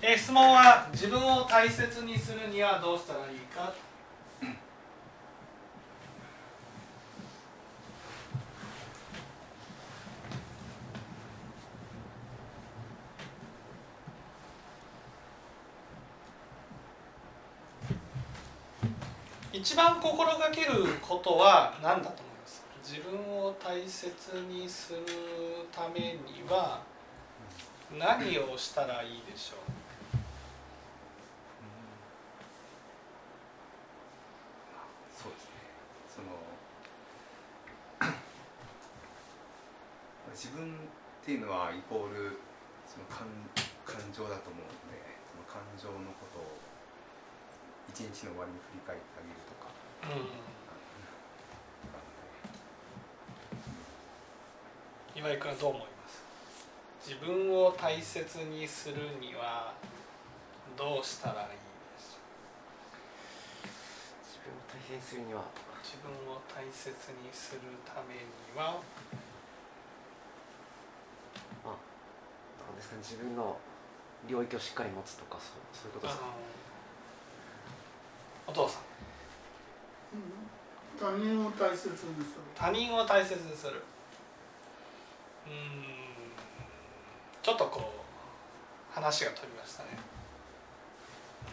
え質問は自分を大切にするにはどうしたらいいか？一番心がけることは何だと思います？自分を大切にするためには何をしたらいいでしょうそうですねその自分っていうのはイコールその感感情だと思うのでその感情のことを一日の終わりに振り返ってあげるとか、うん、岩井君はどう思います？自分を大切にするにはどうしたらいいでしょう自分を大切にするには。自分を大切にするためにはまあなんですかね。自分の領域をしっかり持つとかそうそういうことです。か、お父さん、他人を大切にする。他人を大切にする。うん。ちょっとこう話が飛びましたね。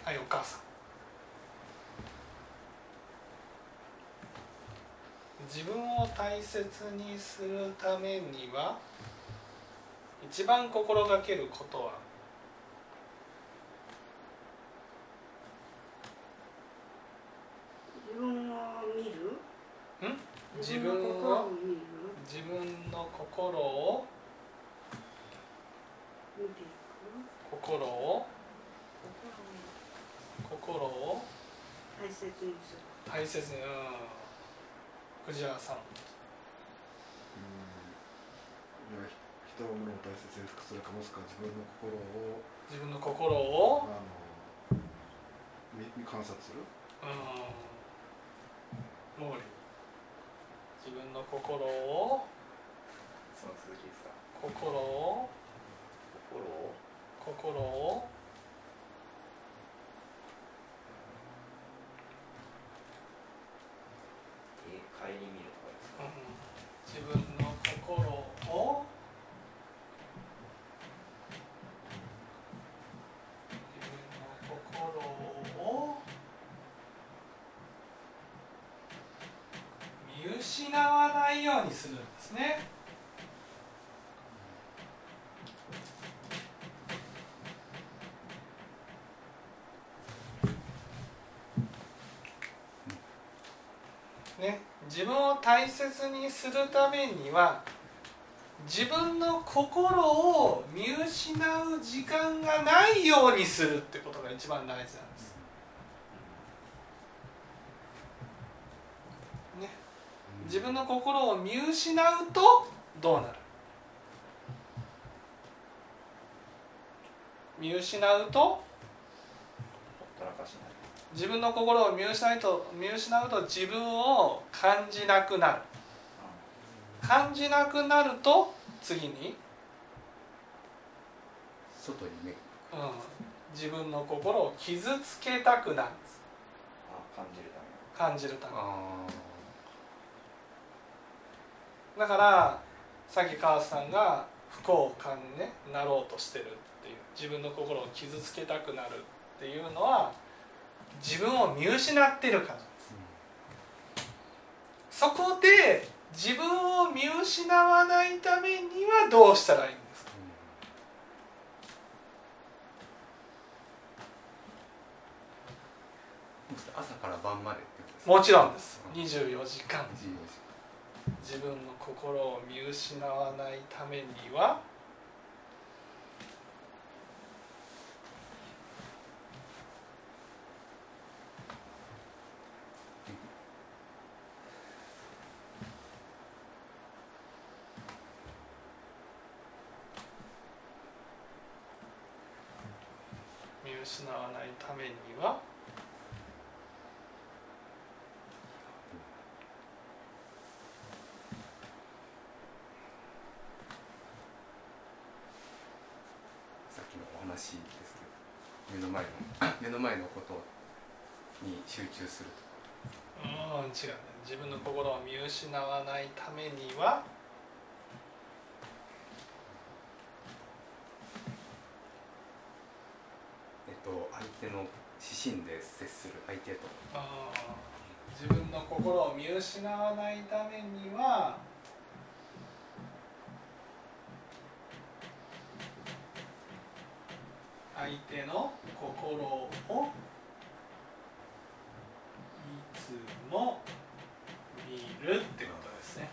はいお母さん。自分を大切にするためには一番心がけることは？自分を見る？ん？自分を？自分の心を？見ていく？心を？心を？大切にする。大切にうん。藤原さん人を物を大切にするかもしくは自分の心を自分の心をあのみ観察するうん毛利自分の心をその続きですか？心を？心を心をえー、顧みるとかですか、うん、自分の心を自分の心を見失わないようにするんですね。ね、自分を大切にするためには自分の心を見失う時間がないようにするってことが一番大事なんです。ね、自分の心を見失うとどうなる？見失うと自分の心を見失うと見失うと自分を感じなくなる。感じなくなると次に、外に目。うん、自分の心を傷つけたくなる。感じるため。感じるため。あだからさっき川瀬さんが不幸感に、ね、なろうとしてるっていう自分の心を傷つけたくなるっていうのは自分を見失ってるからそこで自分を見失わないためにはどうしたらいいんですか？ー朝から晩までもちろんです。うん24時間。24時自分の心を見失わないためには見失わないためにはさっきのお話ですけど目の前の 目の前のことに集中すると。うん違うね。自分の心を見失わないためにはえっと相手の指針で接する相手と。自分の心を見失わないためには相手の心をいつも見るってことですね。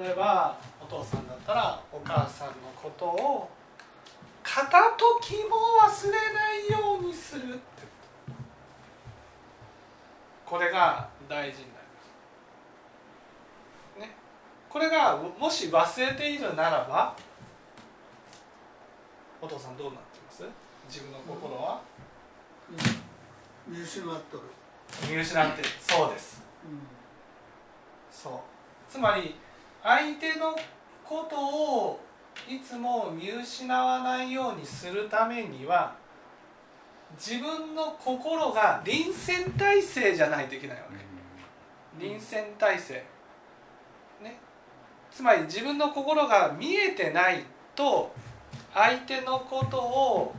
例えばお父さんだったらお母さんのことを片時も忘れないようにするって。これが大事になります。ね、これがもし忘れているならばお父さんどうなってます？自分の心は？見失っとる、見失ってるそうです。そう。つまり相手のことをいつも見失わないようにするためには自分の心が臨戦態勢じゃないといけないわけ。臨戦態勢。ね。つまり自分の心が見えてないと相手のことを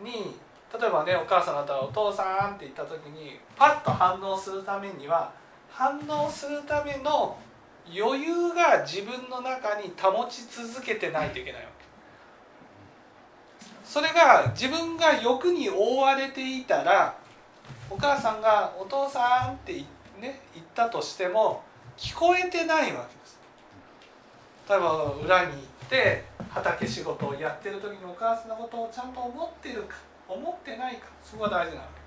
に例えばねお母さんだったら「お父さん」って言った時にパッと反応するためには反応するための余裕が自分の中に保ち続けてないといけないわけ。それが自分が欲に覆われていたらお母さんが「お父さん」って、ね、言ったとしても聞こえてないわけです。例えば裏に行って畑仕事をやってる時にお母さんのことをちゃんと思ってるか思ってないかそこが大事なわけ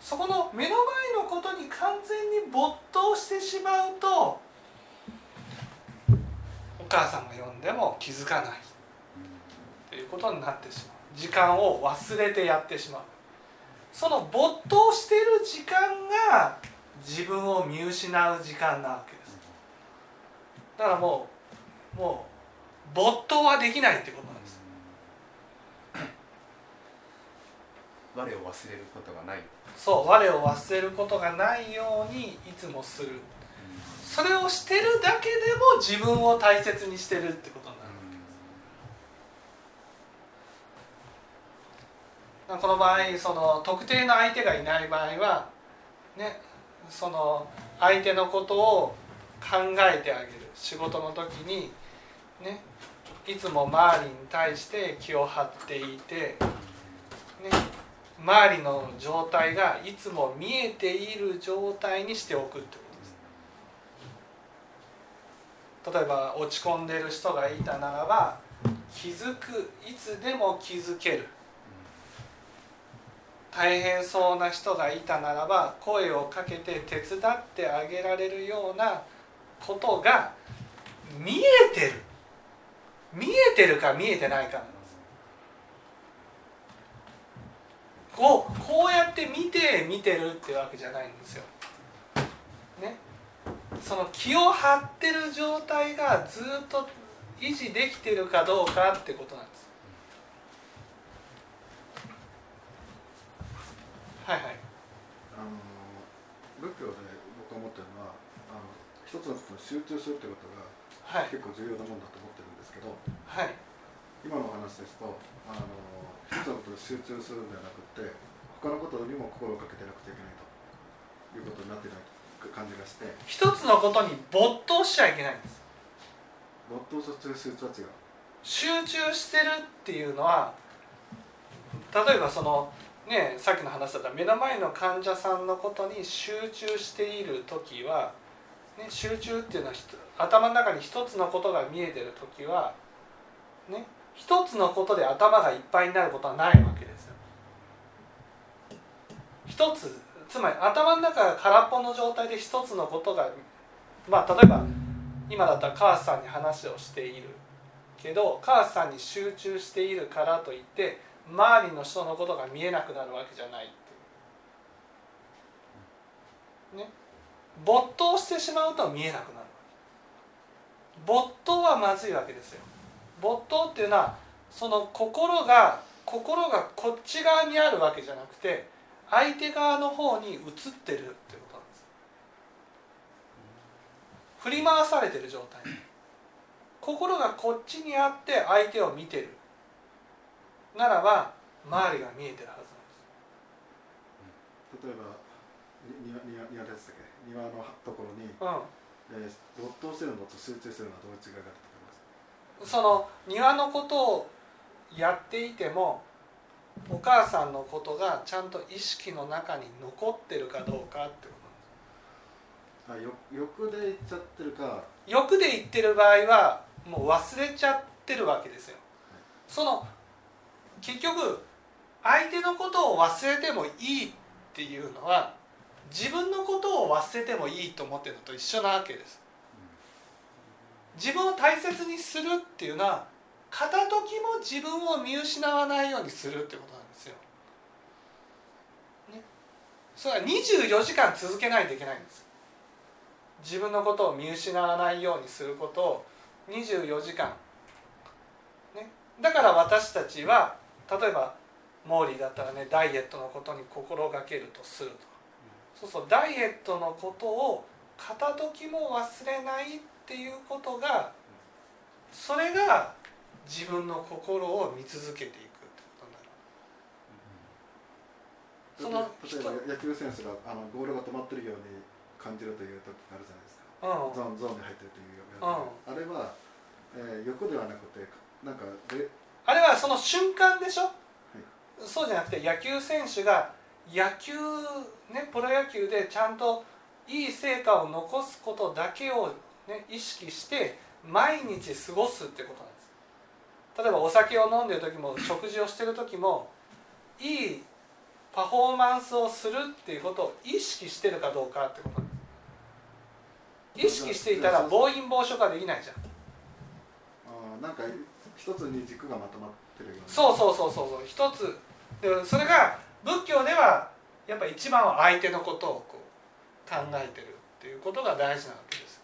そこの目の前のことに完全に没頭してしまうとお母さんが呼んでも気づかない。ということになってしまう。時間を忘れてやってしまう。その没頭している時間が自分を見失う時間なわけです。だからもうもう没頭はできないってことなんです。我を忘れることがない。そう我を忘れることがないようにいつもする。それをしてるだけでも自分を大切にしてるってことになる。この場合その特定の相手がいない場合はねその相手のことを考えてあげる。仕事の時にね。いつも周りに対して気を張っていて、ね、周りの状態がいつも見えている状態にしておくってことです。例えば落ち込んでる人がいたならば気づくいつでも気づける。大変そうな人がいたならば声をかけて手伝ってあげられるようなことが見えてる。見えてるか見えてないかなんですこうこうやって見て見てるってわけじゃないんですよ。ね、その気を張ってる状態がずっと維持できてるかどうかってことなんです。はいはい。あの仏教で僕は思ってるのはあの一つのことに集中するってことがはい結構重要なもんだと思っですけどはい。今のお話ですとあの一つのことに集中するんではなくて他のことにも心をかけてなくちゃいけないということになってない感じがして。一つのことに没頭しちゃいけないんです。没頭させる集中は違う。集中してるっていうのは例えばそのねさっきの話だったら目の前の患者さんのことに集中している時は、ね、集中っていうのは頭の中に一つのことが見えてる時はね一つのことで頭がいっぱいになることはないわけですよ。一つつまり頭の中が空っぽの状態で一つのことがまあ例えば今だったらカースさんに話をしている。けどカースさんに集中しているからといって周りの人のことが見えなくなるわけじゃないっていう。ね。没頭してしまうと見えなくなる。没頭はまずいわけですよ。没頭っていうのはその心が心がこっち側にあるわけじゃなくて相手側の方に移ってるってことなんです。振り回されてる状態。心がこっちにあって相手を見てる。ならば周りが見えてるはずなんです。例えば庭庭庭ですっけ？庭のところに、なん。えー、没頭してるのと集中するのはどういう違いがあると思います。うんその庭のことをやっていてもお母さんのことがちゃんと意識の中に残ってるかどうかってことなんです。欲で言っちゃってるか。欲で言ってる場合はもう忘れちゃってるわけですよ。その結局相手のことを忘れてもいいっていうのは自分のことを忘れてもいいと思ってるのと一緒なわけです。自分を大切にするっていうのは片時も自分を見失わないようにするってことなんですよ、ね、それは24時間続けないといけないんです。自分のことを見失わないようにすることを24時間、ね、だから私たちは例えばモーリーだったらねダイエットのことに心がけるとするとそうそうダイエットのことを片時も忘れないっていうことがそれが自分の心を見続けていくってことになる。その例えば野球選手があのゴールが止まってるように感じるという時があるじゃないですか、うん。ゾーンゾーンに入ってるというような、あれは、えー欲ではなくてなんかであれはその瞬間でしょ、そうじゃなくて野球選手が野球ねプロ野球でちゃんといい成果を残すことだけを、ね、意識して毎日過ごすってことなんです。例えばお酒を飲んでる時も食事をしてる時もいいパフォーマンスをするっていうことを意識してるかどうかってことなんです。意識していたら暴飲暴食はできないじゃん。あーなんか一つに軸がまとまってるような。そうそうそうそうそう。一つ。でそれが仏教ではやっぱ一番は相手のことをこう考えてるっていうことが大事なわけです。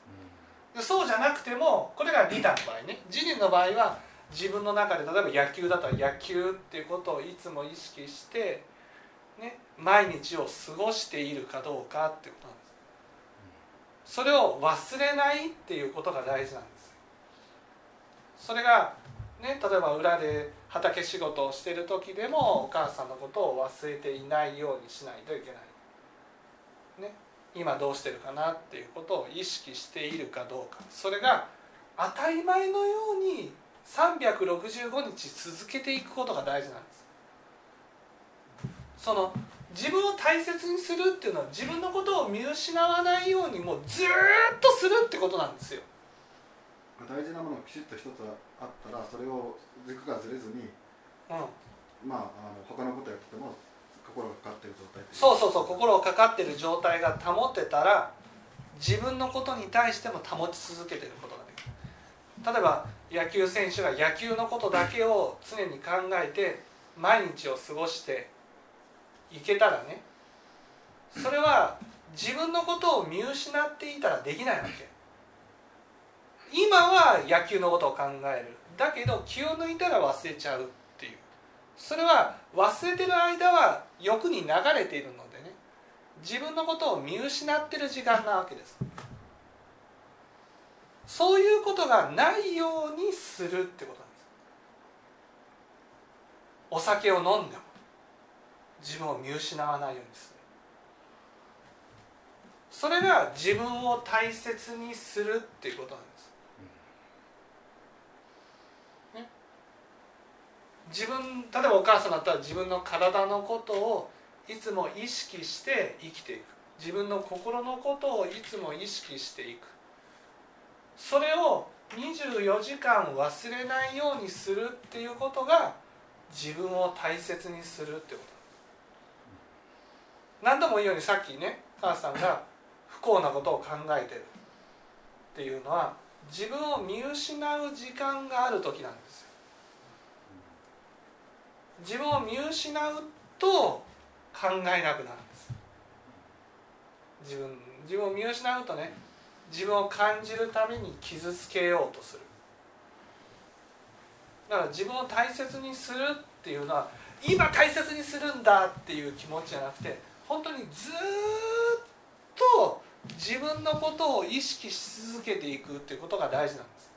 でそうじゃなくてもこれが利他の場合ね。自利の場合は自分の中で例えば野球だったら野球っていうことをいつも意識して、ね、毎日を過ごしているかどうかっていうことなんです。それを忘れないっていうことが大事なんです。それがね、例えば裏で畑仕事をしてる時でもお母さんのことを忘れていないようにしないといけない、ね、今どうしてるかなっていうことを意識しているかどうか。それが当たり前のように365日続けていくことが大事なんです。その自分を大切にするっていうのは自分のことを見失わないようにもうずっとするってことなんですよ。大事なものがきちっと一つあったらそれを軸がずれずにうん。まああの他のことやってても心がかかってる状態そうそうそう心をかかってる状態が保てたら自分のことに対しても保ち続けてることができる。例えば野球選手が野球のことだけを常に考えて毎日を過ごしていけたらねそれは自分のことを見失っていたらできないわけ今は野球のことを考える。だけど気を抜いたら忘れちゃうっていう。それは忘れてる間は欲に流れているのでね。自分のことを見失ってる時間なわけです。そういうことがないようにするってことなんです。お酒を飲んでも。自分を見失わないようにする。それが自分を大切にするっていうことなんです。自分例えばお母さんだったら自分の体のことをいつも意識して生きていく。自分の心のことをいつも意識していく。それを24時間忘れないようにするっていうことが自分を大切にするってこと。何度も言うようにさっきね母さんが不幸なことを考えてるっていうのは自分を見失う時間がある時なんです。自分を見失うと考えなくなるんです。自分自分を見失うとね自分を感じるために傷つけようとする。だから自分を大切にするっていうのは今大切にするんだっていう気持ちじゃなくて本当にずっと自分のことを意識し続けていくっていうことが大事なんです。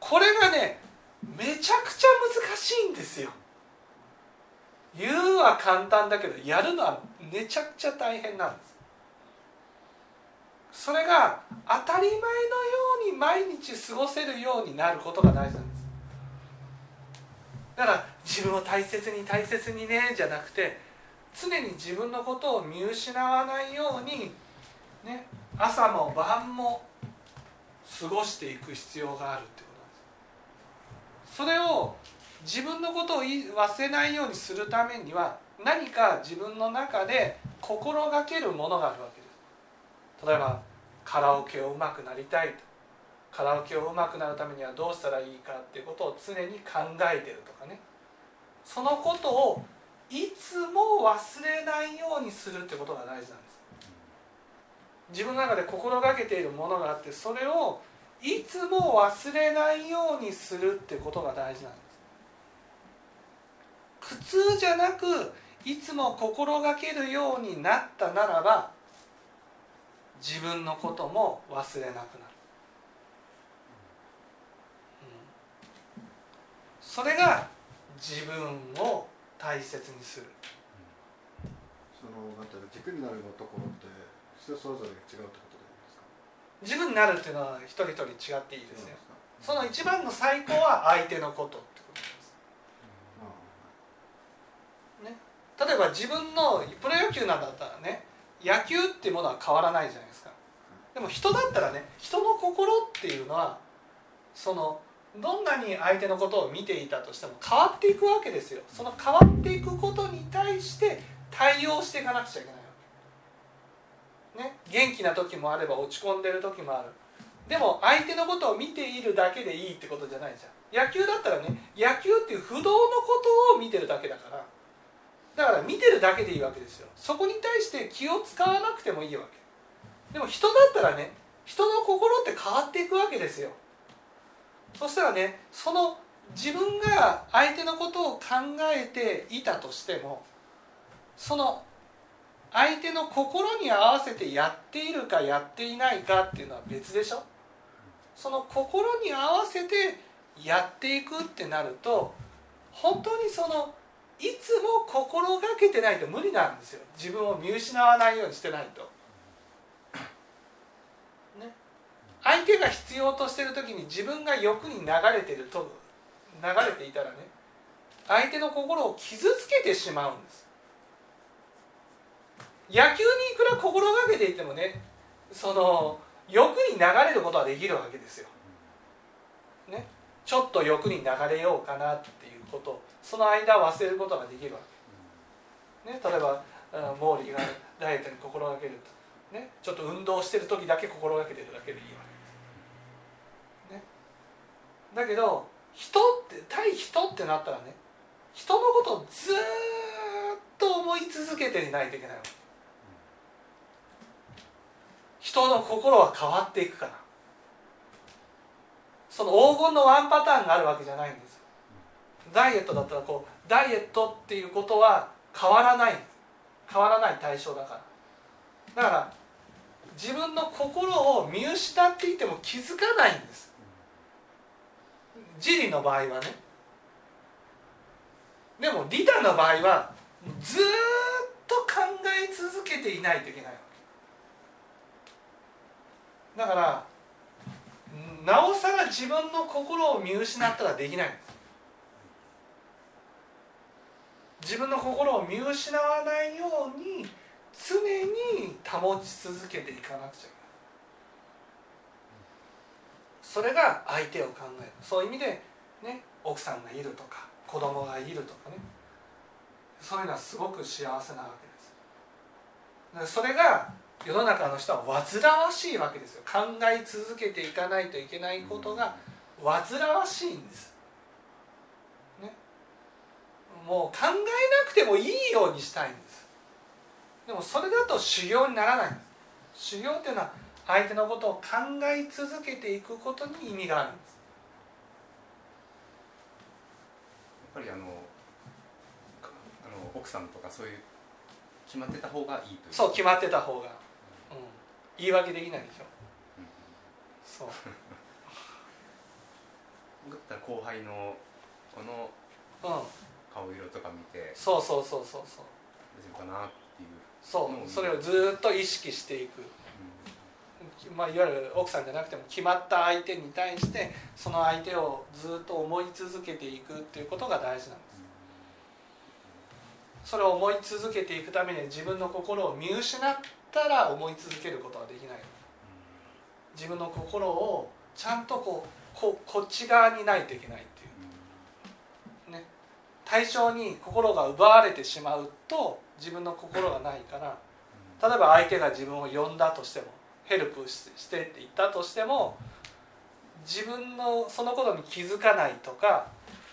これがねめちゃくちゃ難しいんですよ。言うは簡単だけどやるのはめちゃくちゃ大変なんです。それが当たり前のように毎日過ごせるようになることが大事なんです。だから自分を大切に大切にねじゃなくて常に自分のことを見失わないように、ね、朝も晩も過ごしていく必要があるって。それを自分のことを忘れないようにするためには何か自分の中で心がけるものがあるわけです。例えばカラオケをうまくなりたいと。カラオケをうまくなるためにはどうしたらいいかっていうことを常に考えてるとかね。そのことをいつも忘れないようにするってことが大事なんです。自分の中で心がけているものがあってそれをいつも忘れないようにするってことが大事なんです。苦痛じゃなくいつも心がけるようになったならば自分のことも忘れなくなる、うん、それが自分を大切にする。そのなんていうの軸になるところって人それぞれ違うってこと？自分になるっていうのは一人一人違っていいですよその一番の最高は相手のことってことです、ね、例えば自分のプロ野球なんだったらね野球っていうものは変わらないじゃないですか。でも人だったらね人の心っていうのはそのどんなに相手のことを見ていたとしても変わっていくわけですよ。その変わっていくことに対して対応していかなくちゃいけないね元気な時もあれば落ち込んでる時もある。でも相手のことを見ているだけでいいってことじゃないじゃん。野球だったらね野球っていう不動のことを見てるだけだから。だから見てるだけでいいわけですよ。そこに対して気を使わなくてもいいわけ。でも人だったらね人の心って変わっていくわけですよ。そしたらねその自分が相手のことを考えていたとしてもその相手の心に合わせてやっているかやっていないかっていうのは別でしょ？その心に合わせてやっていくってなると本当にそのいつも心がけてないと無理なんですよ。自分を見失わないようにしてないと。相手が必要としてる時に自分が欲に流れてると流れていたらね相手の心を傷つけてしまうんです。野球にいくら心がけていてもねその欲に流れることはできるわけですよ、ね、ちょっと欲に流れようかなっていうこと。その間忘れることができるわけ、ね、例えば毛利がダイエットに心がけると、ね、ちょっと運動してる時だけ心がけてるだけでいいわけです。ね。だけど人って対人ってなったらね人のことをずっと思い続けていないといけないわけ。人の心は変わっていくからその黄金のワンパターンがあるわけじゃないんですダイエットだったらこうダイエットっていうことは変わらない。変わらない対象だから。だから自分の心を見失っていても気づかないんです。ジリの場合はね。でもリタの場合はずっと考え続けていないといけないわだからなおさら自分の心を見失ったらできない。んです自分の心を見失わないように常に保ち続けていかなくちゃいけない。それが相手を考える。そういう意味で、ね、奥さんがいるとか子供がいるとかね。そういうのはすごく幸せなわけです。それが世の中の人は煩わしいわけですよ。考え続けていかないといけないことが煩わしいんです、ね、もう考えなくてもいいようにしたいんです。でもそれだと修行にならないんです。修行っていうのは相手のことを考え続けていくことに意味があるんです。ぱりあのかあの奥さんとかそういう決まってた方がいいという。そう決まってた方が、うん、言い訳できないでしょ。うんそう。だったら後輩のこのうん顔色とか見てそうそうそうそうそう。大丈夫かなっていう、そう。それをずっと意識していく、まあ、いわゆる奥さんじゃなくても決まった相手に対してその相手をずっと思い続けていくっていうことが大事なんです。それを思い続けていくためには自分の心を見失ったら思い続けることはできない。自分の心をちゃんとこうここっち側にないといけないっていう。ね。対象に心が奪われてしまうと自分の心がないから。例えば相手が自分を呼んだとしてもヘルプししてって言ったとしても自分のそのことに気づかないとか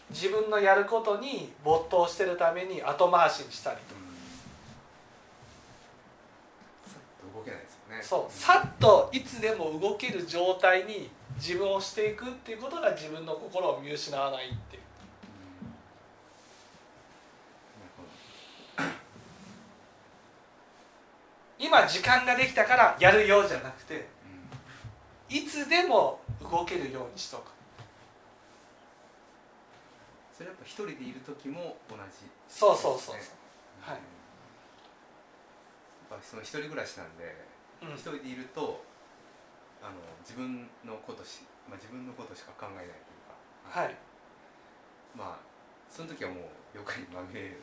自分のやることに没頭してるために後回しにしたりとかさっと動けないですよね。そう。さっといつでも動ける状態に自分をしていくっていうことが自分の心を見失わないっていう。今時間ができたからやるようじゃなくていつでも動けるようにしとく。それやっぱ一人でいる時も同じ。そうそうそうそう。はい。やっぱその一人暮らしなんでうん一人でいるとあの自分のことし、まあ、自分のことしか考えないというか、はい。まあその時はもう妖怪にまみれる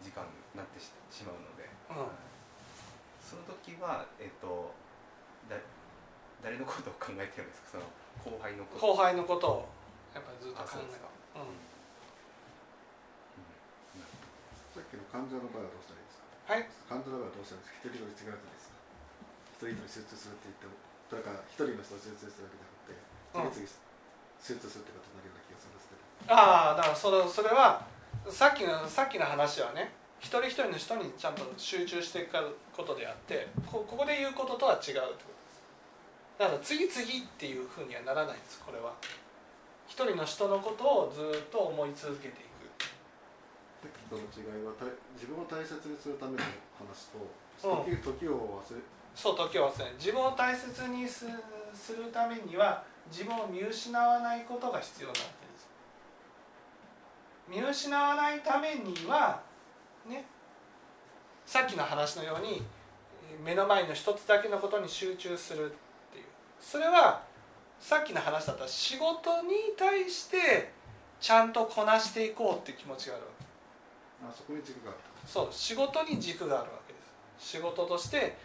時間になってししまうので、うん。その時はえっとだ誰のことを考えてるんですか？その後輩のこと。後輩のことをやっぱりずっと考えあそうですか。るうん。さっきの患者の場合はどうしたらいいですか？はい。患者の場合はどうしたらいいですか？一人一人違うですか？一人一人集中するって言ってもだから一人の人を集中するわけじゃなくて次々集中するってことになるような気がするんですけどああだからそれそれはさっきのさっきの話はね一人一人の人にちゃんと集中していくことであってこここで言うこととは違うってことですだから次々っていうふうにはならないんですこれは一人の人のことをずっと思い続けていくさっきとの違いは自分を大切にするための話と時時を忘れそう時を忘れない自分を大切にすするためには自分を見失わないことが必要なわけです。見失わないためにはねさっきの話のようにえー目の前の一つだけのことに集中するっていう。それはさっきの話だったら仕事に対してちゃんとこなしていこうっていう気持ちがあるわけあそこに軸があるそう仕事に軸があるわけです。仕事として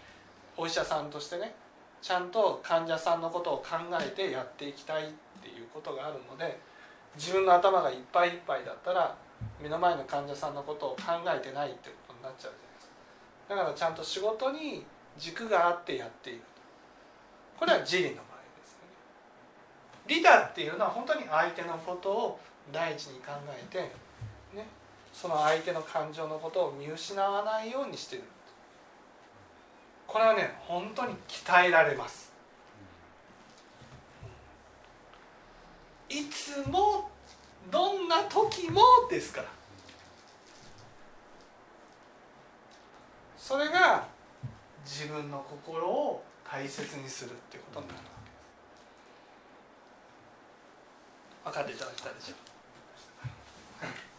お医者さんとしてねちゃんと患者さんのことを考えてやっていきたいっていうことがあるので自分の頭がいっぱいいっぱいだったら目の前の患者さんのことを考えてないってことになっちゃうじゃないですか。だからちゃんと仕事に軸があってやっているこれは自利の場合ですよね。利他っていうのは本当に相手のことを第一に考えてねその相手の感情のことを見失わないようにしてる。これはね本当に鍛えられます。いつもどんな時もですから。それが自分の心を大切にするっていうことになるわけです。分かっていただけたでしょう？